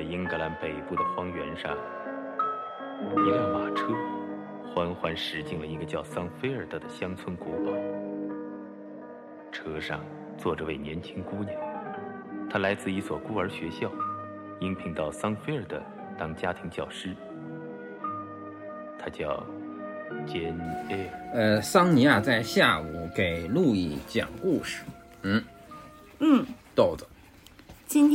在英格兰北部的荒原上，一辆马车缓缓驶进了一个叫桑菲尔德的乡村古堡。车上坐着位年轻姑娘，她来自一所孤儿学校，应聘到桑菲尔德当家庭教师。她叫简。呃，桑尼亚在下午给路易讲故事。嗯，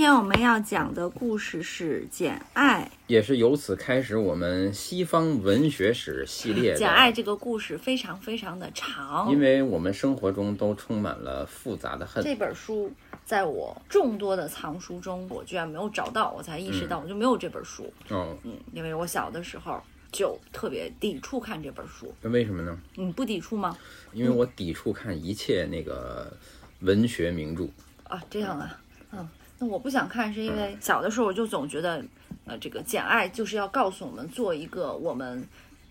天我们要讲的故事是《简爱也是由此开始我们西方文学史系列》。简爱这个故事非常非常的长，因为我们生活中都充满了复杂的恨。这本书在我众多的藏书中，我居然没有找到，我才意识到我就没有这本书。哦，嗯，因为我小的时候就特别抵触看这本书。那为什么呢？你不抵触吗？因为我抵触看一切那个文学名著。啊，这样啊，嗯，那我不想看，是因为小的时候我就总觉得，呃，这个简爱就是要告诉我们做一个我们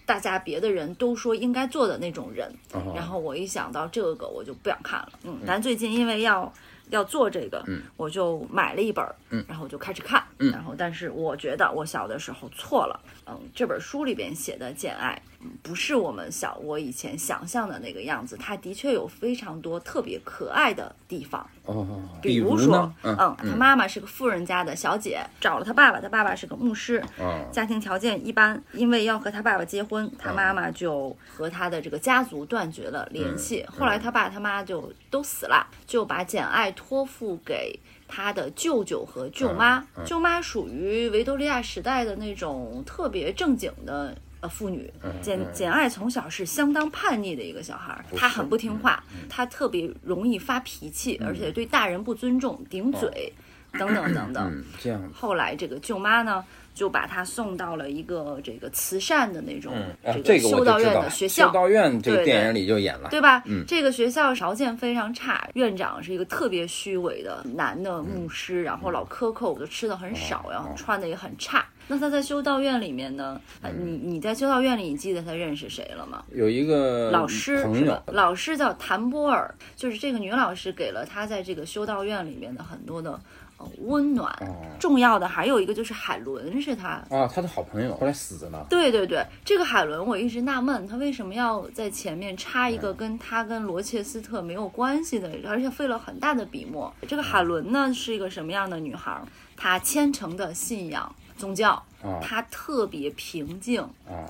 大家别的人都说应该做的那种人。哦然后我一想到这个，我就不想看了。嗯，但最近因为要要做这个，嗯，我就买了一本，嗯，然后就开始看，嗯然后但是我觉得我小的时候错了，嗯，这本书里边写的简爱，嗯，不是我们小我以前想象的那个样子，它的确有非常多特别可爱的地方。哦，比如说呢？，嗯他妈妈是个富人家的小姐，找了他爸爸，他爸爸是个牧师，哦，家庭条件一般，因为要和他爸爸结婚，他妈妈就和他的这个家族断绝了联系。后来他爸他妈就都死了，就把简爱托付给他的舅舅和舅妈。舅妈属于维多利亚时代的那种特别正经的。呃，妇女简简爱从小是相当叛逆的一个小孩儿，她很不听话，她特别容易发脾气，而且对大人不尊重、顶嘴，等等等等。嗯，这样后来这个舅妈呢，就把他送到了一个这个慈善的那种啊，这这个修道。院的学校，修道院这个电影里就演了。对吧？嗯这个学校条件非常差，院长是一个特别虚伪的男的牧师，然后老克扣，就吃的很少，然后穿的也很差。那他在修道院里面呢？呃你你在修道院里，你记得他认识谁了吗？有一个老师是吧？老师叫谭波尔，就是这个女老师给了他在这个修道院里面的很多的呃温暖。哦重要的还有一个就是海伦是他啊，他的好朋友后来死了。对对对，这个海伦我一直纳闷，他为什么要在前面插一个嗯跟他跟罗切斯特没有关系的，而且费了很大的笔墨。这个海伦呢是一个什么样的女孩？她虔诚的信仰宗教，啊她特别平静、啊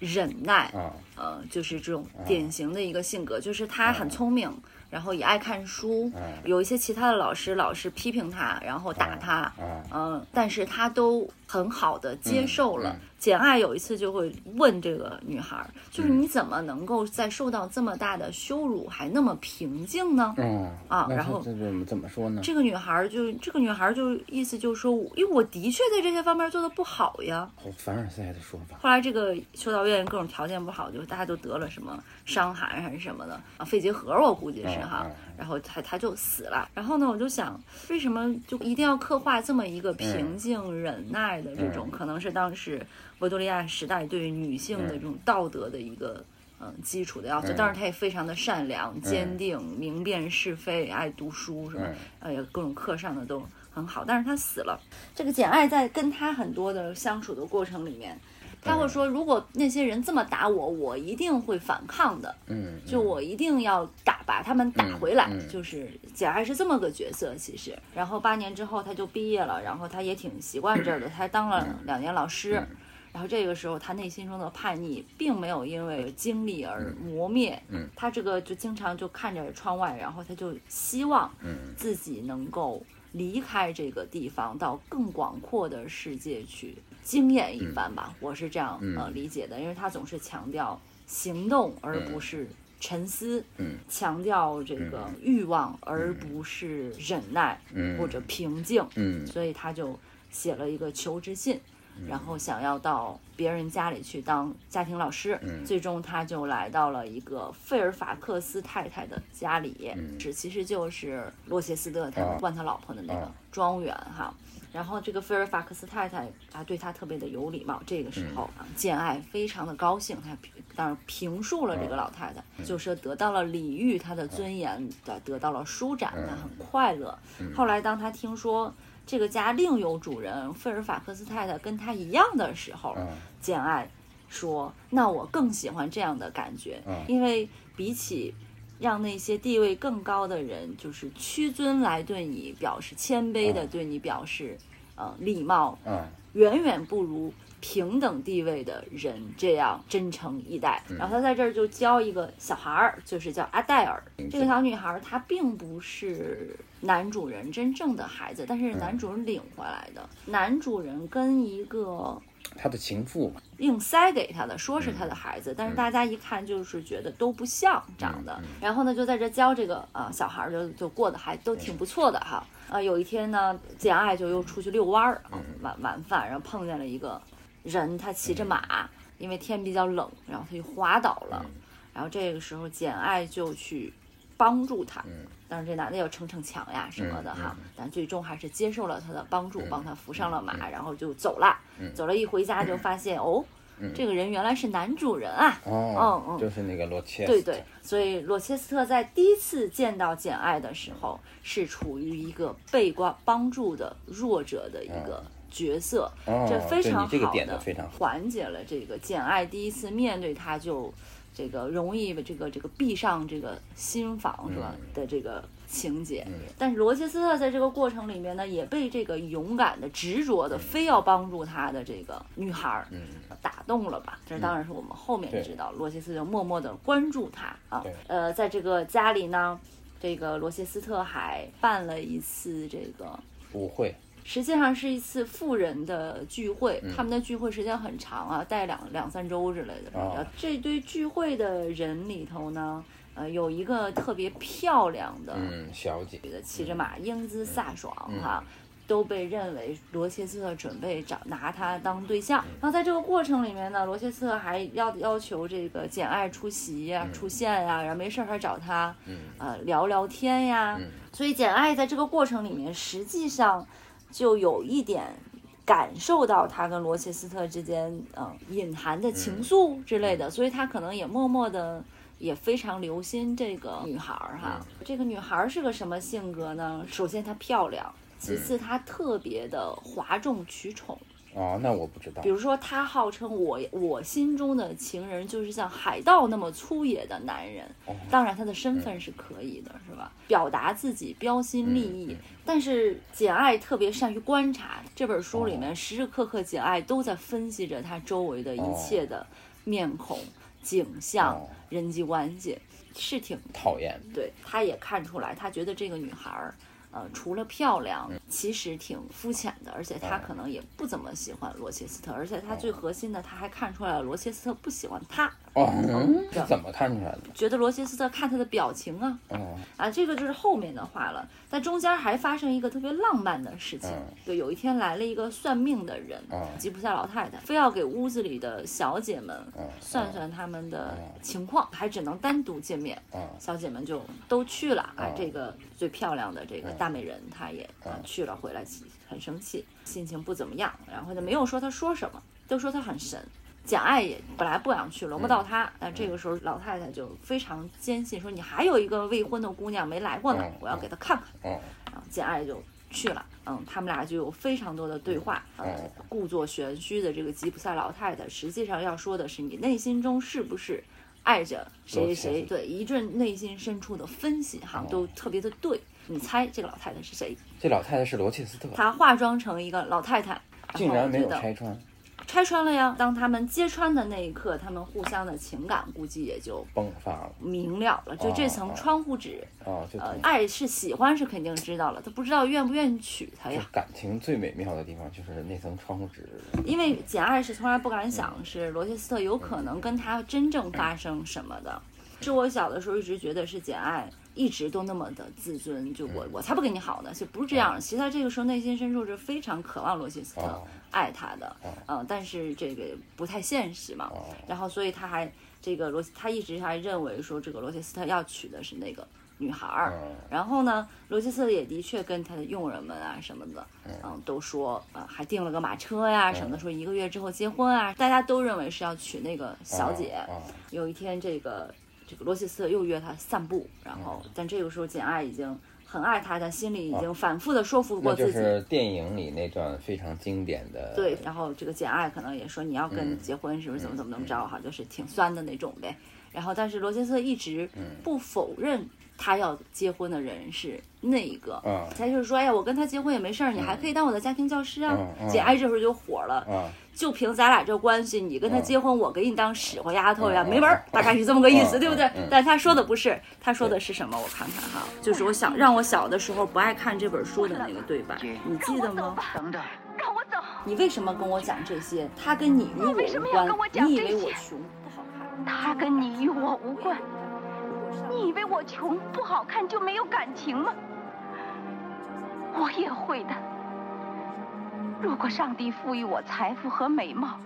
忍耐，啊呃，就是这种典型的一个性格，就是她很聪明。然后也爱看书，有一些其他的老师老是批评他，然后打她，啊嗯，但是他都很好的接受了。简爱有一次就会问这个女孩儿，就是嗯你怎么能够在受到这么大的羞辱还那么平静呢？嗯啊然后他这怎么怎么说呢？这个女孩儿就这个女孩儿就意思就是说，因为我的确在这些方面做的不好呀。好凡尔赛的说法。后来这个修道院各种条件不好，就大家都得了什么伤寒还是什么的啊，肺结核我估计是哈然后他他就死了。然后呢，我就想，为什么就一定要刻画这么一个平静忍耐的这种？可能是当时维多利亚时代对于女性的这种道德的一个。嗯，基础的要求，当然她也非常的善良、坚定、明辨是非、爱读书，什么，哎呀，各种课上的都很好。但是她死了。这个简爱在跟他很多的相处的过程里面，他会说，如果那些人这么打我，我一定会反抗的，嗯，就我一定要打把他们打回来。就是简爱是这么个角色，其实。然后八年之后他就毕业了，然后他也挺习惯这儿的，他当了两年老师。嗯然后这个时候，他内心中的叛逆并没有因为经历而磨灭。嗯他这个就经常就看着窗外，然后他就希望嗯自己能够离开这个地方，到更广阔的世界去经验一番吧。我是这样嗯。呃理解的，因为他总是强调行动而不是沉思，嗯。强调这个欲望而不是忍耐嗯。或者平静，嗯。所以他就写了一个求职信。然后想要到别人家里去当家庭老师，嗯。最终他就来到了一个费尔法克斯太太的家里，是其实就是洛切斯特他们嗯啊惯他老婆的那个啊。庄园哈。然后这个菲尔法克斯太太啊，对他特别的有礼貌。这个时候啊，简爱非常的高兴，他当然评述了这个老太太，就说得到了礼遇，她的尊严的得到了舒展，她很快乐。后来当他听说这个家另有主人费尔法克斯太太跟他一样的时候，嗯。简爱说：“那我更喜欢这样的感觉，嗯。因为比起让那些地位更高的人就是屈尊来对你表示谦卑的嗯对你表示呃礼貌，嗯远远不如平等地位的人这样真诚以待。嗯然后他在这儿就教一个小孩儿，就是叫阿黛尔。嗯这个小女孩儿她并不是男主人真正的孩子，但是男主人领回来的。男主人跟一个他的情妇嘛，硬塞给他的，说是他的孩子，但是大家一看就是觉得都不像长的。然后呢，就在这教这个啊、呃小孩儿就就过得还都挺不错的哈。啊、有一天呢，简爱就又出去遛弯儿啊，晚晚饭，然后碰见了一个人，他骑着马，因为天比较冷，然后他就滑倒了。然后这个时候，简爱就去帮助他。但是这男的要逞逞强呀什么的哈，但最终还是接受了他的帮助，帮他扶上了马，然后就走了。走了一回家就发现哦，这个人原来是男主人啊。哦，嗯就是那个罗切斯特，对对，所以罗切斯特在第一次见到简爱的时候，是处于一个被帮帮助的弱者的一个角色，哦这非常这个好的非常缓解了这个简爱第一次面对他就这个容易这个这个闭上这个心房是吧的这个情节。但是罗切斯特在这个过程里面呢，也被这个勇敢的、执着的、非要帮助他的这个女孩儿打动了吧？这当然是我们后面知道，罗切斯特就默默的关注他啊。呃，在这个家里呢，这个罗切斯特还办了一次这个舞会，实际上是一次富人的聚会，嗯。他们的聚会时间很长啊，待两两三周之类的。哦这堆聚会的人里头呢，呃，有一个特别漂亮的，嗯，小姐，骑着马英姿飒爽哈。都被认为罗切斯特准备找拿她当对象，然后在这个过程里面呢，罗切斯特还要要求这个简爱出席呀、出现呀，然后没事儿还找他，呃聊聊天呀。所以简爱在这个过程里面，实际上就有一点感受到他跟罗切斯特之间嗯、呃隐含的情愫之类的，所以他可能也默默的。也非常留心这个女孩儿哈，这个女孩儿是个什么性格呢？首先她漂亮，其次她特别的哗众取宠。哦，那我不知道比，如说，他号称我我心中的情人就是像海盗那么粗野的男人。当然，他的身份是可以的，是吧？表达自己标新立异，但是简爱特别善于观察。这本书里面时时刻刻简爱都在分析着他周围的一切的面孔、景象、哦人际关系，是挺讨厌，对，他也看出来，他觉得这个女孩儿，呃，除了漂亮，其实挺肤浅的，而且他可能也不怎么喜欢罗切斯特，而且他最核心的，他还看出来了罗切斯特不喜欢他，哦，嗯。怎么看出来的？觉得罗切斯特看他的表情啊，哦，啊，这个就是后面的话了。但中间还发生一个特别浪漫的事情，嗯。对，有一天来了一个算命的人，嗯。吉普赛老太太，非要给屋子里的小姐们嗯算算她们的情况，还只能单独见面。嗯。小姐们就都去了啊嗯，这个最漂亮的这个大美人，她也啊去了，回来很生气，心情不怎么样，然后就没有说她说什么，都说她很神。简爱也本来不想去，轮不到她。但这个时候老太太就非常坚信，说你还有一个未婚的姑娘没来过呢嗯，我要给她看看。哦，然后简爱就去了，嗯，他们俩就有非常多的对话，呃嗯，故作玄虚的这个吉普赛老太太，实际上要说的是你内心中是不是爱着谁谁谁？对，一阵内心深处的分析哈，哦都特别的对。你猜这个老太太是谁？这老太太是罗切斯特，她化妆成一个老太太，竟然没有拆穿，拆穿了呀。当他们揭穿的那一刻，他们互相的情感估计也就迸发了，明了了。就这层哦窗户纸，啊，就呃，爱是喜欢是肯定知道了，他不知道愿不愿意娶她呀。感情最美妙的地方就是那层窗户纸，因为简爱是从来不敢想是罗切斯特有可能跟他真正发生什么的。是我小的时候一直觉得是简爱一直都那么的自尊，就我我才不跟你好呢，就不是这样。其实他这个时候内心深处是非常渴望罗切斯特哦爱他的，嗯，但是这个不太现实嘛。哦然后所以他还这个罗他一直还认为说这个罗切斯特要娶的是那个女孩儿。嗯然后呢，罗切斯特也的确跟他的佣人们啊什么的，嗯，都说啊、还订了个马车呀、什么的，说一个月之后结婚啊，大家都认为是要娶那个小姐。哦有一天，这个这个罗切斯特又约他散步，然后但这个时候简爱已经很爱他，但心里已经反复的说服过自己。是电影里那段非常经典的，对，然后这个简爱可能也说你要跟嗯结婚是不是怎么怎么怎么着哈，就是挺酸的那种呗。然后但是罗杰斯特一直嗯不否认他要结婚的人是那一个，嗯他就是说，哎呀，我跟他结婚也没事儿，你还可以当我的家庭教师啊。嗯嗯简爱这时候就火了，啊，就凭咱俩这关系，你跟他结婚，我给你当使唤丫头呀，嗯没门儿，大概是这么个意思，嗯对不对？但他说的不是，他说的是什么？我看看哈，就是我想让我小的时候不爱看这本书的那个对白，你记得吗？等等，让我走。你为什么跟我讲这些？他跟你与我为什么无关要跟我。讲你以为我穷不好看？他跟你与我无关。你以为我穷不好看就没有感情吗？我也会的。如果上帝赋予我财富和美貌，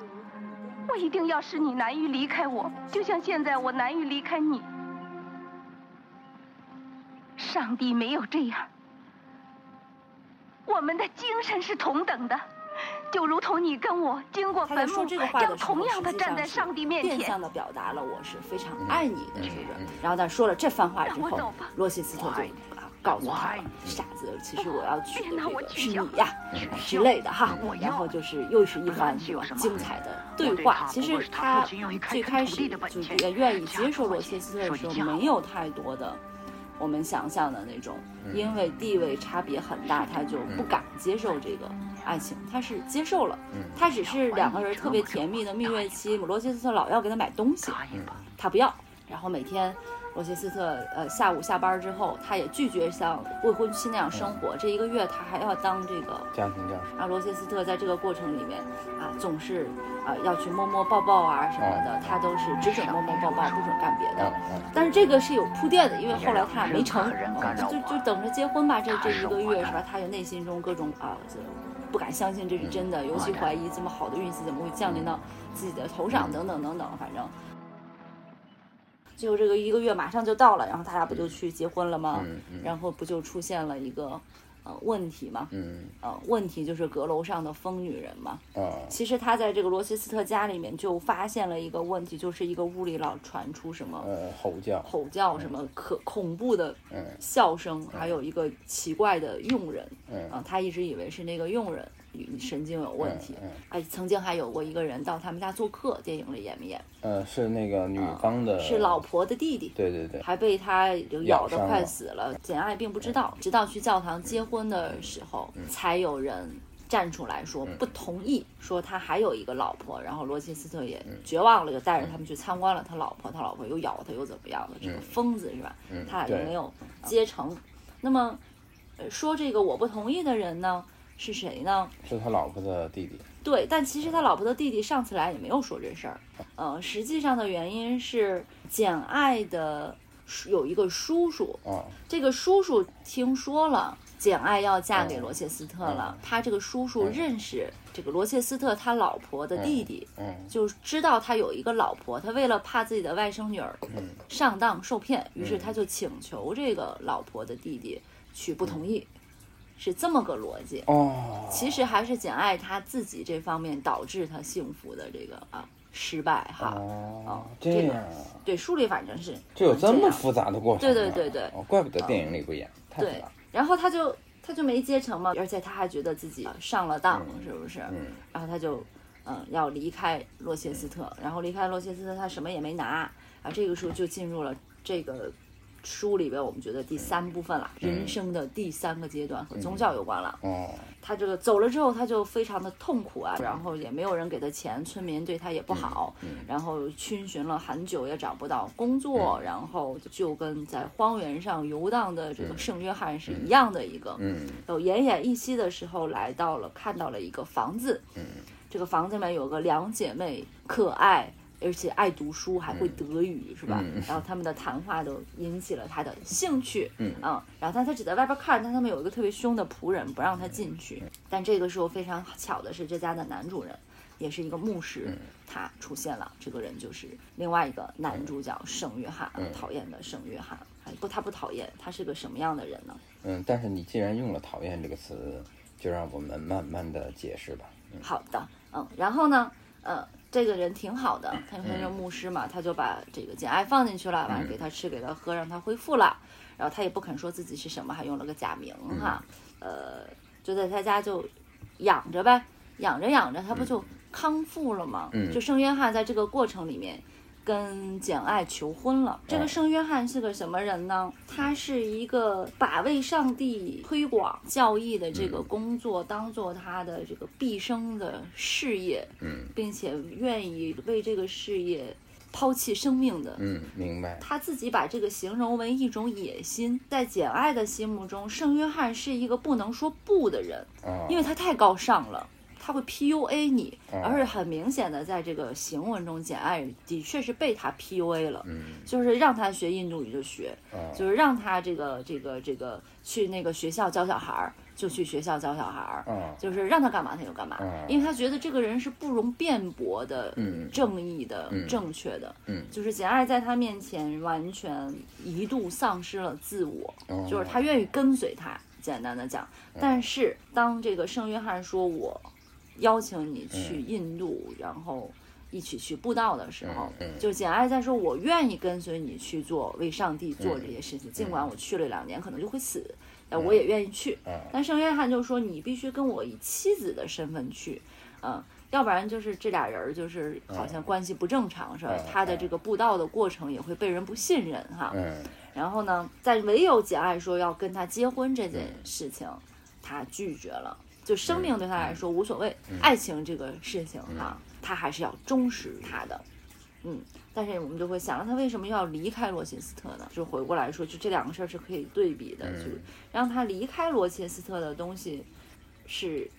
我一定要使你难于离开我，就像现在我难于离开你。上帝没有这样。我们的精神是同等的，就如同你跟我经过坟墓将同样的站在上帝面前变相。的表达了我是非常爱你的，是不是？然后他说了这番话之后罗西斯特就啊告诉他，傻子，其实我要娶的这个是你呀之类的哈。然后就是又是一番精彩的对话。其实他最开始就也愿意接受罗切斯特的时候，没有太多的。我们想象的那种，因为地位差别很大，他就不敢接受这个爱情。他是接受了，他只是两个人特别甜蜜的蜜月期。罗切斯特老要给他买东西，他不要。然后每天，罗切斯特呃下午下班之后，他也拒绝像未婚妻那样生活。这一个月他还要当这个家庭教师，啊，罗切斯特在这个过程里面啊，总是啊要去摸摸抱抱啊什么的，他都是只准摸摸抱抱，不准干别嗯的。嗯但是这个是有铺垫的，因为后来他俩没成，就就就等着结婚吧。这这一个月是吧？他就内心中各种啊，这不敢相信这是真的，尤其怀疑这么好的运气怎么会降临到自己的头上，等等等等，反正。结果这个一个月马上就到了，然后他俩不就去结婚了吗？嗯嗯。然后不就出现了一个呃问题吗？嗯。呃，问题就是阁楼上的疯女人嘛。啊其实他在这个罗切斯特家里面就发现了一个问题，就是一个屋里老传出什么呃吼叫，吼叫、什么可恐怖的嗯。笑声，还有一个奇怪的佣人。嗯。啊，他一直以为是那个佣人神经有问题。嗯哎，曾经还有过一个人到他们家做客，电影里演没演？呃是那个女方的，是老，婆的弟弟。对对对，还被他就咬得快死了。简爱并不知道，直到去教堂结婚的时候，嗯才有人站出来说不同意，说他还有一个老婆。然后罗切斯特也嗯绝望了，就带着他们去参观了他老婆，他老婆又咬他又怎么样的，这个疯子是吧？嗯他俩就没有结成。那么，呃说这个我不同意的人呢是谁呢？是他老婆的弟弟，对，但其实他老婆的弟弟上次来也没有说这事儿，呃，实际上的原因是简爱的叔有一个叔叔，啊这个叔叔听说了简爱要嫁给罗切斯特了，他这个叔叔认识这个罗切斯特他老婆的弟弟，嗯就知道他有一个老婆，他为了怕自己的外甥女儿上当受骗，于是他就请求这个老婆的弟弟去不同意，是这么个逻辑。哦，其实还是简爱她自己这方面导致她幸福的这个啊失败哈。哦这个对，书里反正是就有这么复杂的过程对啊，对对对哦怪不得电影里不演，太复对，然后他就他就没接成嘛，而且他还觉得自己上了当，是不是？嗯然后他就嗯要离开洛切斯特，然后离开洛切斯特，他什么也没拿，啊，这个时候就进入了这个书里边我们觉得第三部分了，人生的第三个阶段和宗教有关了。哦。他这个走了之后，他就非常的痛苦啊，然后也没有人给他钱，村民对他也不好，然后逡巡了很久也找不到工作，然后就跟在荒原上游荡的这个圣约翰是一样的一个，嗯。有奄奄一息的时候来到了，看到了一个房子，嗯。这个房子里面有个两姐妹，可爱。而且爱读书，还会德语，是吧？然后他们的谈话都引起了他的兴趣，嗯然后但他只在外边看，但他们有一个特别凶的仆人，不让他进去。但这个时候非常巧的是，这家的男主人也是一个牧师，他出现了。这个人就是另外一个男主角圣约翰，讨厌的圣约翰。哎，不，他不讨厌，他是个什么样的人呢？嗯，但是你既然用了“讨厌”这个词，就让我们慢慢的解释吧。好的，嗯，然后呢，呃，这个人挺好的，他他是牧师嘛，他就把这个简爱放进去了，完了给他吃给他喝，让他恢复了。然后他也不肯说自己是什么，还用了个假名哈，呃，就在他家就养着呗，养着养着他不就康复了吗？嗯就圣约翰在这个过程里面。跟简爱求婚了。这个圣约翰是个什么人呢？他是一个把为上帝推广教义的这个工作当做他的这个毕生的事业，嗯并且愿意为这个事业抛弃生命的。嗯，明白。他自己把这个形容为一种野心，在简爱的心目中，圣约翰是一个不能说不的人，啊，因为他太高尚了，他会 PUA 你，哦。而且很明显的在这个行文中，简爱的确是被他 PUA 了，嗯。就是让他学印度语就学，啊，就是让他这个这个这个去那个学校教小孩儿就去学校教小孩儿，啊就是让他干嘛他就干嘛，啊因为他觉得这个人是不容辩驳的、嗯正义的、嗯。正确的。嗯。就是简爱在他面前完全一度丧失了自我，哦。就是他愿意跟随他。简单的讲，但是当这个圣约翰说我邀请你去印度，然后一起去布道的时候，就简爱在说我愿意跟随你去做为上帝做这些事情，尽管我去了两年可能就会死，但我也愿意去。嗯但圣约翰就说你必须跟我以妻子的身份去，嗯。要不然就是这俩人儿就是好像关系不正常，是吧嗯？他的这个布道的过程也会被人不信任哈。嗯然后呢，在唯有简爱说要跟他结婚这件事情，他拒绝了。就生命对他来说无所谓，爱情这个事情哈，他还是要忠实于他的。嗯，但是我们就会想，那他为什么要离开罗切斯特呢？就回过来说，就这两个事儿是可以对比的。就让他离开罗切斯特的东西是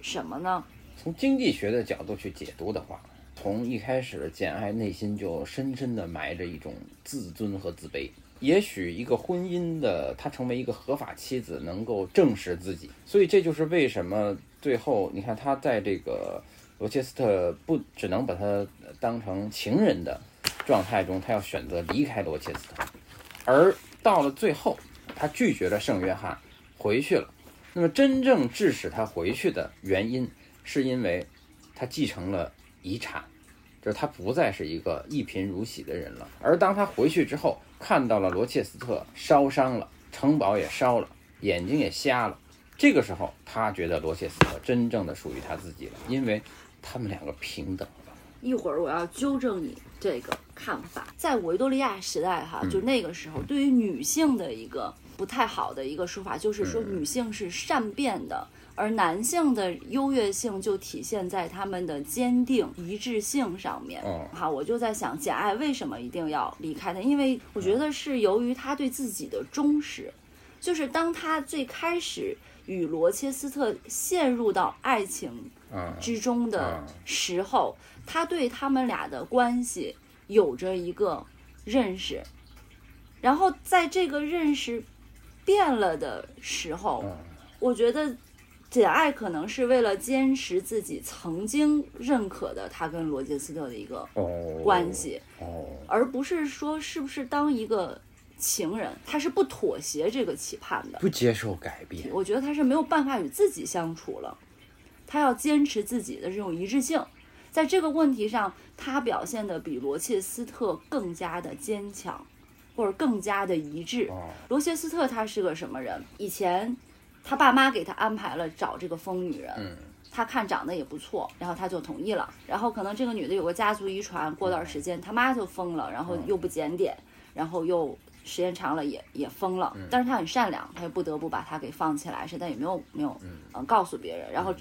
什么呢？从经济学的角度去解读的话，从一开始简爱内心就深深的埋着一种自尊和自卑。也许一个婚姻的她成为一个合法妻子，能够正视自己，所以这就是为什么最后你看她在这个罗切斯特不只能把她当成情人的状态中，她要选择离开罗切斯特，而到了最后，她拒绝了圣约翰，回去了。那么真正致使她回去的原因，是因为他继承了遗产，就是他不再是一个一贫如洗的人了。而当他回去之后，看到了罗切斯特烧伤了，城堡也烧了，眼睛也瞎了，这个时候他觉得罗切斯特真正的属于他自己了，因为他们两个平等了。一会儿我要纠正你这个看法，在维多利亚时代哈，就那个时候对于女性的一个不太好的一个说法，就是说女性是善变的。而男性的优越性就体现在他们的坚定一致性上面。哦好，我就在想，简爱为什么一定要离开他？因为我觉得是由于他对自己的忠实，就是当他最开始与罗切斯特陷入到爱情嗯之中的嗯时候，他对他们俩的关系有着一个认识，然后在这个认识变了的时候，嗯我觉得简爱可能是为了坚持自己曾经认可的他跟罗杰斯特的一个哦关系，哦而不是说是不是当一个情人，他是不妥协这个期盼的。不接受改变。我觉得他是没有办法与自己相处了，他要坚持自己的这种一致性，在这个问题上，他表现的比罗切斯特更加的坚强，或者更加的一致。哦罗切斯特他是个什么人？以前他爸妈给他安排了找这个疯女人，嗯他看长得也不错，然后他就同意了。然后可能这个女的有个家族遗传，过段时间他妈就疯了，然后又不检点，然后又时间长了也也疯了。但是他很善良，他又不得不把他给放起来，是但也没有没有嗯、告诉别人。然后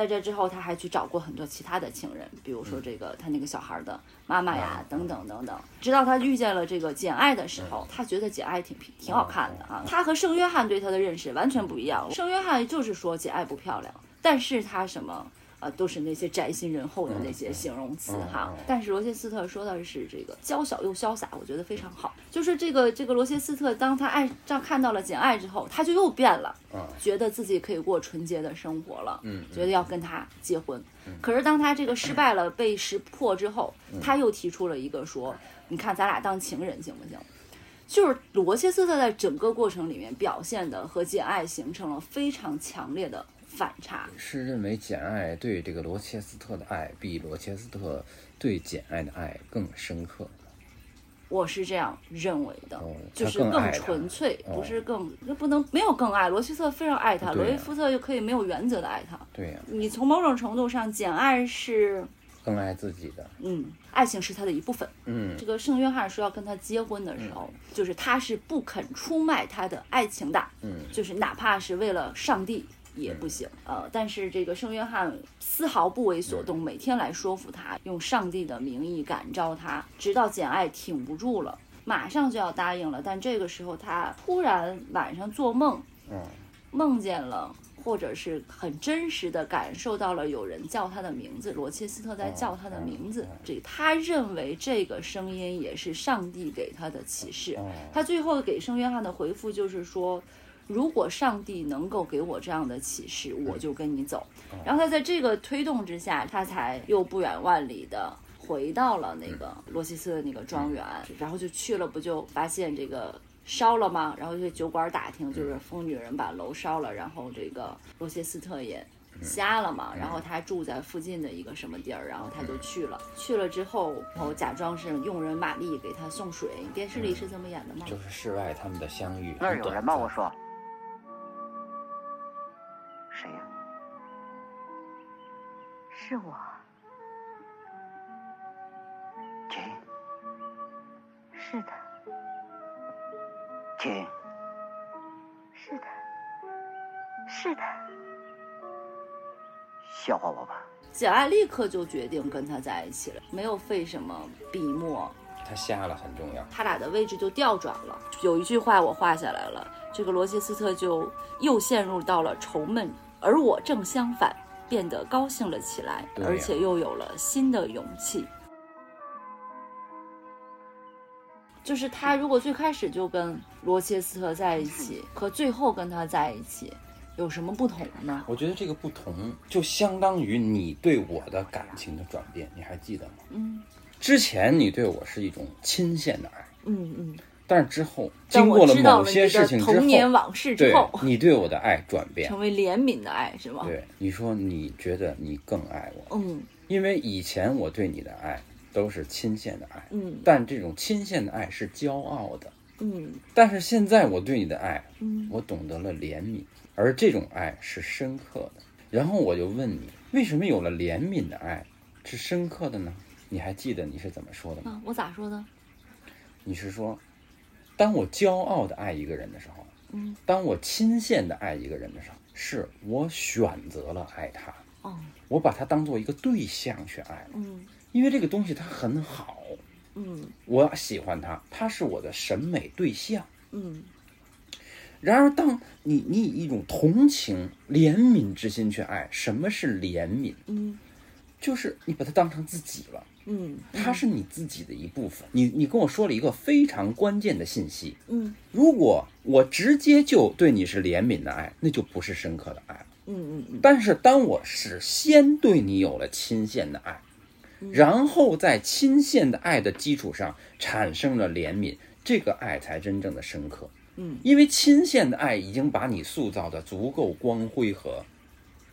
在这之后，他还去找过很多其他的情人，比如说这个他那个小孩的妈妈呀，等等等等。直到他遇见了这个简爱的时候，他觉得简爱挺挺好看的啊。他和圣约翰对他的认识完全不一样。圣约翰就是说简爱不漂亮，但是他什么？呃，都是那些宅心仁厚的那些形容词哈。但是罗切斯特说的是这个娇小又潇洒，我觉得非常好。就是这个这个罗切斯特，当他爱上看到了简爱之后，他就又变了，觉得自己可以过纯洁的生活了，嗯觉得要跟他结婚。可是当他这个失败了，被识破之后，他又提出了一个说：“你看，咱俩当情人行不行？”就是罗切斯特在整个过程里面表现的和简爱形成了非常强烈的反差。是认为简爱对这个罗切斯特的爱比罗切斯特对简爱的爱更深刻。我是这样认为的，哦就是更纯粹，哦不是更那不能没有更爱。罗切斯特非常爱他，罗伊夫特又可以没有原则的爱他。对呀、你从某种程度上，简爱是更爱自己的，嗯，爱情是他的一部分。嗯这个圣约翰说要跟他结婚的时候，就是他是不肯出卖他的爱情的，嗯就是哪怕是为了上帝也不行。呃，但是这个圣约翰丝毫不为所动，每天来说服他，用上帝的名义感召他，直到简爱挺不住了，马上就要答应了。但这个时候他突然晚上做梦，嗯梦见了。或者是很真实的感受到了有人叫他的名字，罗切斯特在叫他的名字。这他认为这个声音也是上帝给他的启示。哦他最后给圣约翰的回复就是说，如果上帝能够给我这样的启示，我就跟你走。然后他在这个推动之下，他才又不远万里的回到了那个罗西斯的那个庄园，然后就去了，不就发现这个。烧了吗？然后去酒馆打听，就是疯女人把楼烧了，然后这个罗切斯特也瞎了嘛，然后他住在附近的一个什么地儿，然后他就去了。去了之后，然后假装是佣人玛丽给他送水。电视里是这么演的吗？就是室外他们的相遇，那儿有人吗？我说，是我，亲是的，亲，是的，是的。笑话我吧？简爱立刻就决定跟他在一起了，没有费什么笔墨，他瞎了很重要。他俩的位置就调转了。有一句话我画下来了，这个罗切斯特就又陷入到了愁闷，而我正相反，变得高兴了起来，而且又有了新的勇气。就是他如果最开始就跟罗切斯特在一起，和最后跟他在一起有什么不同呢？我觉得这个不同，就相当于你对我的感情的转变，你还记得吗？嗯之前你对我是一种亲现的爱，嗯嗯。但是之后经过了某些事情之童年后，往事之对后，你对我的爱转变成，为怜悯的爱是吗？对你说你觉得你更爱我，嗯因为以前我对你的爱都是亲现的爱，嗯但这种亲现的爱是骄傲的，嗯但是现在我对你的爱，嗯我懂得了怜悯，而这种爱是深刻的。然后我就问你，为什么有了怜悯的爱是深刻的呢？你还记得你是怎么说的吗？啊，我咋说的？你是说，当我骄傲的爱一个人的时候，嗯。当我亲现的爱一个人的时候，是我选择了爱他，哦。我把他当做一个对象去爱了，嗯。因为这个东西它很好，嗯。我喜欢他，他是我的审美对象。嗯。然而，当你你以一种同情、怜悯之心去爱，什么是怜悯？嗯。就是你把他当成自己了，嗯它是你自己的一部分。你你跟我说了一个非常关键的信息，嗯如果我直接就对你是怜悯的爱，那就不是深刻的爱了。嗯嗯但是当我是先对你有了亲现的爱，然后在亲现的爱的基础上产生了怜悯，这个爱才真正的深刻。嗯，因为亲现的爱已经把你塑造的足够光辉和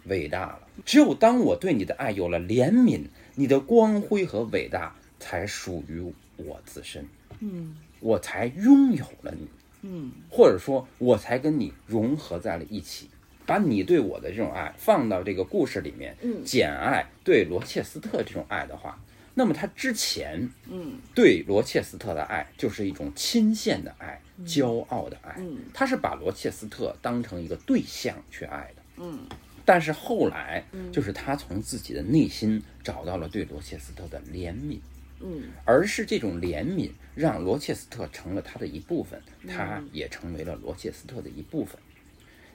伟大了。只有当我对你的爱有了怜悯，你的光辉和伟大才属于我自身，嗯。我才拥有了你。嗯。或者说我才跟你融合在了一起，把你对我的这种爱放到这个故事里面，嗯。简爱对罗切斯特这种爱的话，那么他之前嗯。对罗切斯特的爱就是一种亲现的爱、骄傲的爱，嗯。他是把罗切斯特当成一个对象去爱的。嗯但是后来，就是他从自己的内心找到了对罗切斯特的怜悯，嗯。而是这种怜悯让罗切斯特成了他的一部分，他也成为了罗切斯特的一部分。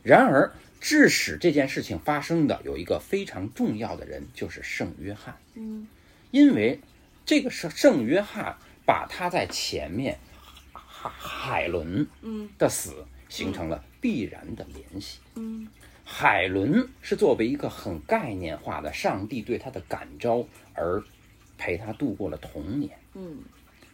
然而，致使这件事情发生的有一个非常重要的人，就是圣约翰，嗯。因为这个圣圣约翰把他在前面海海伦嗯。的死形成了必然的联系。嗯海伦是作为一个很概念化的上帝对他的感召而陪他度过了童年。嗯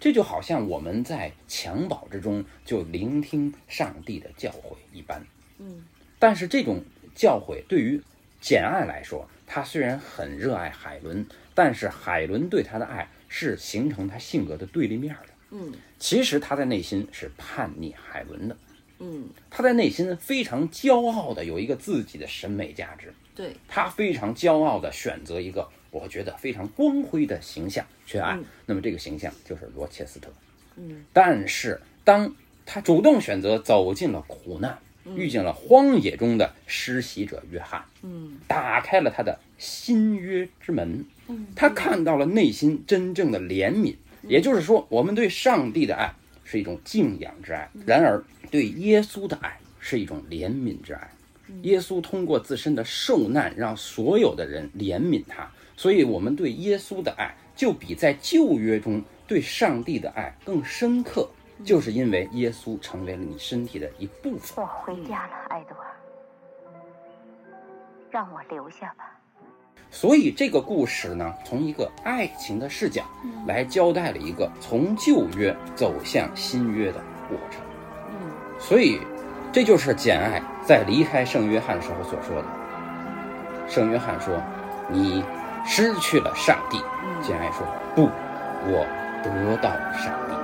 这就好像我们在襁褓之中就聆听上帝的教诲一般。嗯但是这种教诲对于简爱来说，他虽然很热爱海伦，但是海伦对他的爱是形成他性格的对立面的。嗯其实他在内心是叛逆海伦的，嗯，他在内心非常骄傲的有一个自己的审美价值，对，他非常骄傲的选择一个我觉得非常光辉的形象去爱，嗯。那么这个形象就是罗切斯特。嗯。但是当他主动选择走进了苦难，遇见了荒野中的施洗者约翰，嗯。打开了他的新约之门，嗯。他看到了内心真正的怜悯，也就是说，我们对上帝的爱是一种敬仰之爱，然而对耶稣的爱是一种怜悯之爱。耶稣通过自身的受难，让所有的人怜悯他，所以我们对耶稣的爱就比在旧约中对上帝的爱更深刻，就是因为耶稣成为了你身体的一部分。我回家了，爱德华，让我留下吧。所以这个故事呢，从一个爱情的视角来交代了一个从旧约走向新约的过程。嗯所以，这就是简爱在离开圣约翰时候所说的。圣约翰说：“你失去了上帝。”简爱说：“不，我得到了上帝。”